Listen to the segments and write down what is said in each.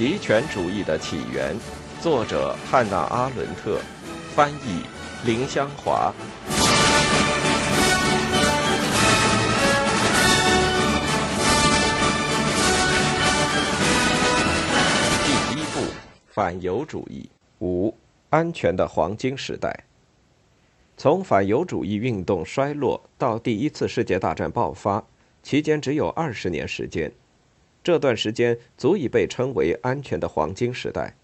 极权主义的起源，作者汉娜·阿伦特，翻译林香华。第一部：反犹主义。五、安全的黄金时代。从反犹主义运动衰落到第一次世界大战爆发，期间只有二十年时间。这段时间足以被称为安全的黄金时代，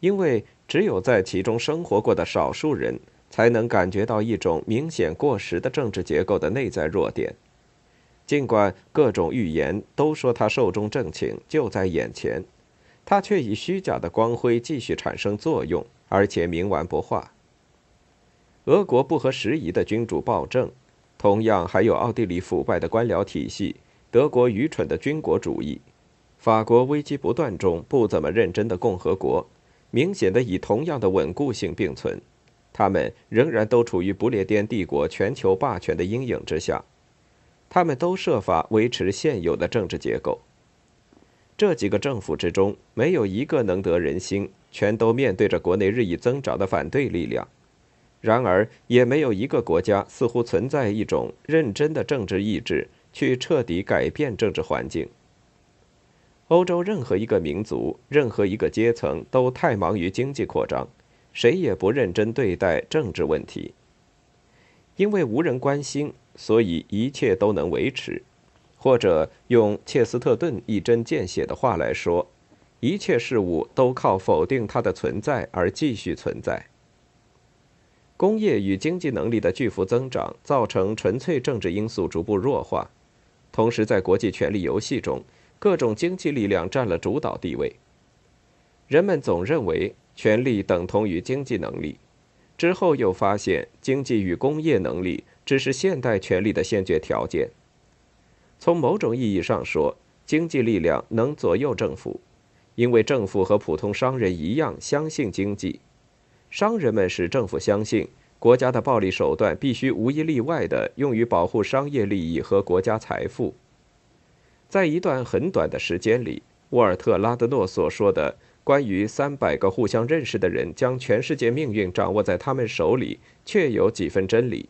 因为只有在其中生活过的少数人才能感觉到一种明显过时的政治结构的内在弱点。尽管各种预言都说它寿终正寝就在眼前，它却以虚假的光辉继续产生作用，而且冥顽不化。俄国不合时宜的君主暴政，同样还有奥地利腐败的官僚体系。德国愚蠢的军国主义，法国危机不断中不怎么认真的共和国，明显的以同样的稳固性并存，他们仍然都处于不列颠帝国全球霸权的阴影之下，他们都设法维持现有的政治结构。这几个政府之中，没有一个能得人心，全都面对着国内日益增长的反对力量。然而，也没有一个国家似乎存在一种认真的政治意志。去彻底改变政治环境。欧洲任何一个民族、任何一个阶层都太忙于经济扩张，谁也不认真对待政治问题。因为无人关心，所以一切都能维持。或者用切斯特顿一针见血的话来说，一切事物都靠否定它的存在而继续存在。工业与经济能力的巨幅增长，造成纯粹政治因素逐步弱化。同时，在国际权力游戏中，各种经济力量占了主导地位。人们总认为权力等同于经济能力，之后又发现经济与工业能力只是现代权力的先决条件。从某种意义上说，经济力量能左右政府，因为政府和普通商人一样相信经济。商人们使政府相信。国家的暴力手段必须无一例外地用于保护商业利益和国家财富。在一段很短的时间里，沃尔特·拉德诺所说的关于三百个互相认识的人将全世界命运掌握在他们手里，确有几分真理。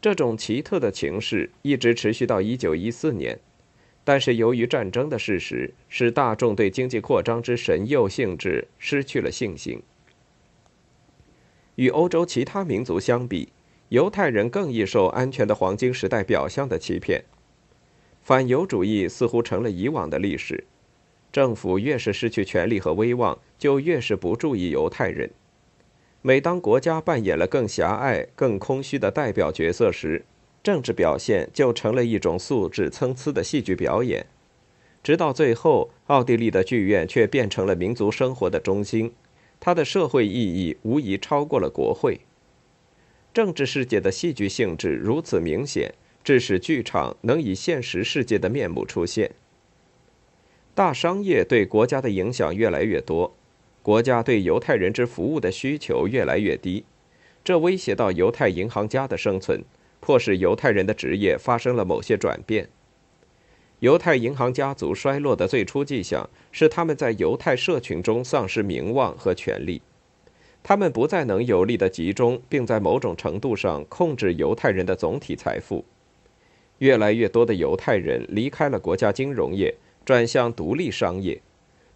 这种奇特的情势一直持续到1914年，但是由于战争的事实，使大众对经济扩张之神佑性质失去了信心。与欧洲其他民族相比，犹太人更易受安全的黄金时代表象的欺骗。反犹主义似乎成了以往的历史。政府越是失去权力和威望，就越是不注意犹太人。每当国家扮演了更狭隘、更空虚的代表角色时，政治表现就成了一种素质参差的戏剧表演。直到最后，奥地利的剧院却变成了民族生活的中心。它的社会意义无疑超过了国会。政治世界的戏剧性质如此明显，致使剧场能以现实世界的面目出现。大商业对国家的影响越来越多，国家对犹太人之服务的需求越来越低，这威胁到犹太银行家的生存，迫使犹太人的职业发生了某些转变。犹太银行家族衰落的最初迹象是他们在犹太社群中丧失名望和权力，他们不再能有力的集中，并在某种程度上控制犹太人的总体财富。越来越多的犹太人离开了国家金融业，转向独立商业，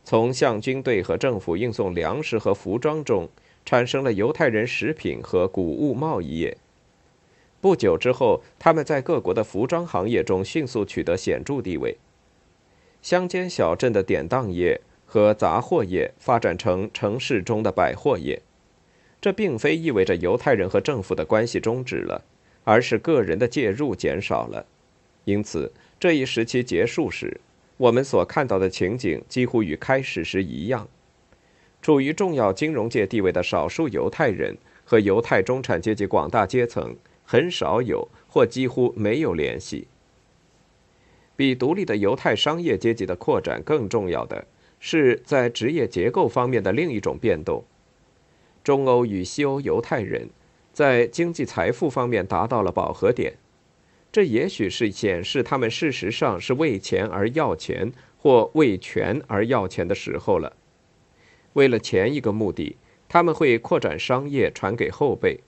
从向军队和政府运送粮食和服装中，产生了犹太人食品和谷物贸易业。不久之后，他们在各国的服装行业中迅速取得显著地位。乡间小镇的典当业和杂货业发展成城市中的百货业。这并非意味着犹太人和政府的关系终止了，而是个人的介入减少了。因此，这一时期结束时，我们所看到的情景几乎与开始时一样。处于重要金融界地位的少数犹太人和犹太中产阶级广大阶层。很少有或几乎没有联系。比独立的犹太商业阶级的扩展更重要的是，在职业结构方面的另一种变动。中欧与西欧犹太人在经济财富方面达到了饱和点，这也许是显示他们事实上是为钱而要钱，或为权而要钱的时候了。为了前一个目的，他们会扩展商业，传给后辈；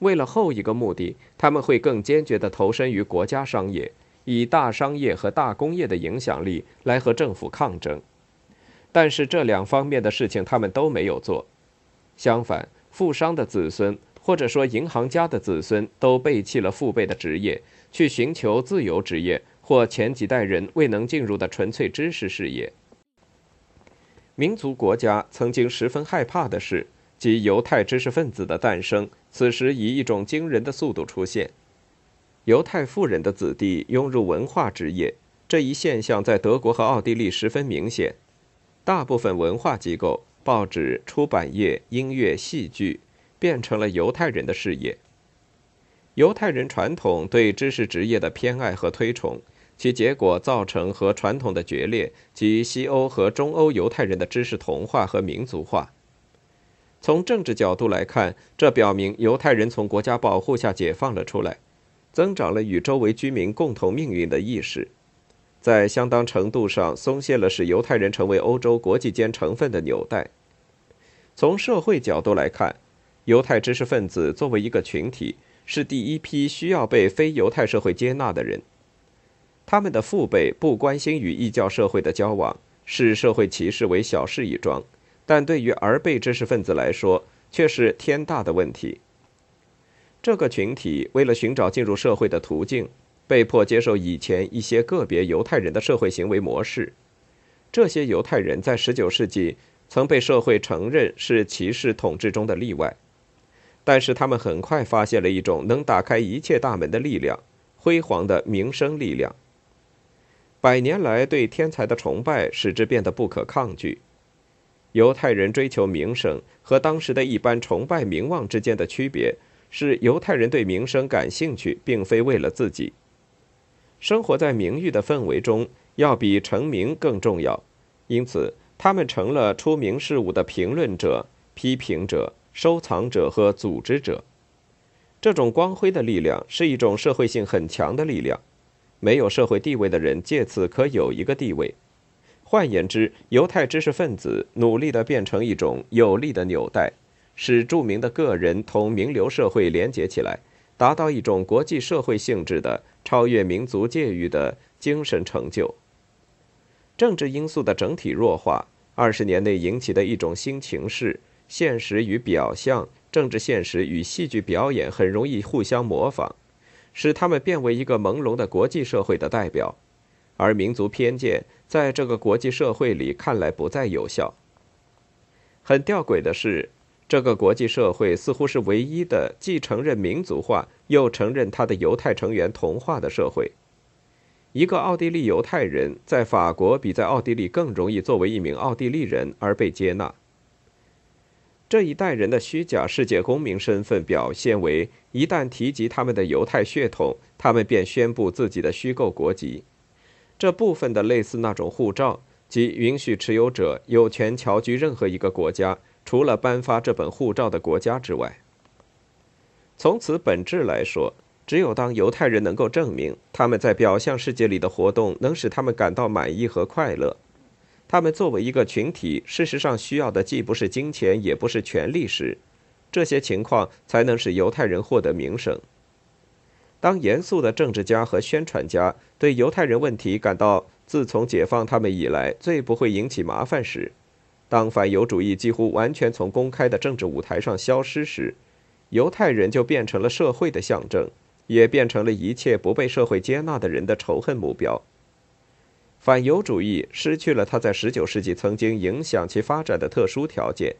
为了后一个目的，他们会更坚决地投身于国家商业，以大商业和大工业的影响力来和政府抗争。但是这两方面的事情他们都没有做。相反，富商的子孙，或者说银行家的子孙，都背弃了父辈的职业，去寻求自由职业或前几代人未能进入的纯粹知识事业。民族国家曾经十分害怕的是，即犹太知识分子的诞生，此时以一种惊人的速度出现。犹太富人的子弟涌入文化职业，这一现象在德国和奥地利十分明显。大部分文化机构、报纸、出版业、音乐、戏剧，变成了犹太人的事业。犹太人传统对知识职业的偏爱和推崇，其结果造成和传统的决裂，及西欧和中欧犹太人的知识同化和民族化。从政治角度来看，这表明犹太人从国家保护下解放了出来，增长了与周围居民共同命运的意识。在相当程度上松懈了使犹太人成为欧洲国际间成分的纽带。从社会角度来看，犹太知识分子作为一个群体，是第一批需要被非犹太社会接纳的人。他们的父辈不关心与异教社会的交往，视社会歧视为小事一桩，但对于儿辈知识分子来说，却是天大的问题。这个群体为了寻找进入社会的途径。被迫接受以前一些个别犹太人的社会行为模式，这些犹太人在19世纪曾被社会承认是歧视统治中的例外，但是他们很快发现了一种能打开一切大门的力量——辉煌的名声力量。百年来对天才的崇拜使之变得不可抗拒。犹太人追求名声和当时的一般崇拜名望之间的区别是，犹太人对名声感兴趣，并非为了自己。生活在名誉的氛围中，要比成名更重要，因此他们成了出名事物的评论者、批评者、收藏者和组织者。这种光辉的力量是一种社会性很强的力量，没有社会地位的人借此可有一个地位。换言之，犹太知识分子努力地变成一种有力的纽带，使著名的个人同名流社会连结起来。达到一种国际社会性质的、超越民族界域的精神成就。政治因素的整体弱化，二十年内引起的一种新情势：现实与表象，政治现实与戏剧表演很容易互相模仿，使他们变为一个朦胧的国际社会的代表，而民族偏见在这个国际社会里看来不再有效。很吊诡的是。这个国际社会似乎是唯一的既承认民族化又承认他的犹太成员同化的社会。一个奥地利犹太人在法国比在奥地利更容易作为一名奥地利人而被接纳。这一代人的虚假世界公民身份表现为：一旦提及他们的犹太血统，他们便宣布自己的虚构国籍。这部分的类似那种护照，即允许持有者有权侨居任何一个国家。除了颁发这本护照的国家之外，从此本质来说，只有当犹太人能够证明他们在表象世界里的活动能使他们感到满意和快乐，他们作为一个群体，事实上需要的既不是金钱，也不是权力时，这些情况才能使犹太人获得名声。当严肃的政治家和宣传家对犹太人问题感到自从解放他们以来最不会引起麻烦时，当反犹主义几乎完全从公开的政治舞台上消失时，犹太人就变成了社会的象征，也变成了一切不被社会接纳的人的仇恨目标。反犹主义失去了它在19世纪曾经影响其发展的特殊条件，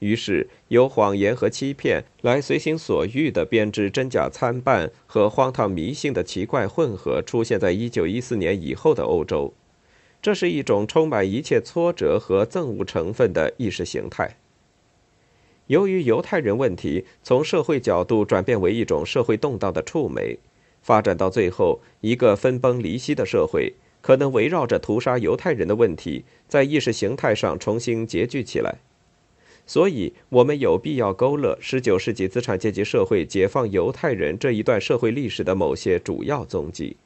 于是由谎言和欺骗来随心所欲地编织真假参半和荒唐迷信的奇怪混合，出现在1914年以后的欧洲。这是一种充满一切挫折和憎恶成分的意识形态。由于犹太人问题从社会角度转变为一种社会动荡的触媒，发展到最后，一个分崩离析的社会可能围绕着屠杀犹太人的问题，在意识形态上重新结聚起来。所以，我们有必要勾勒十九世纪资产阶级社会解放犹太人这一段社会历史的某些主要踪迹。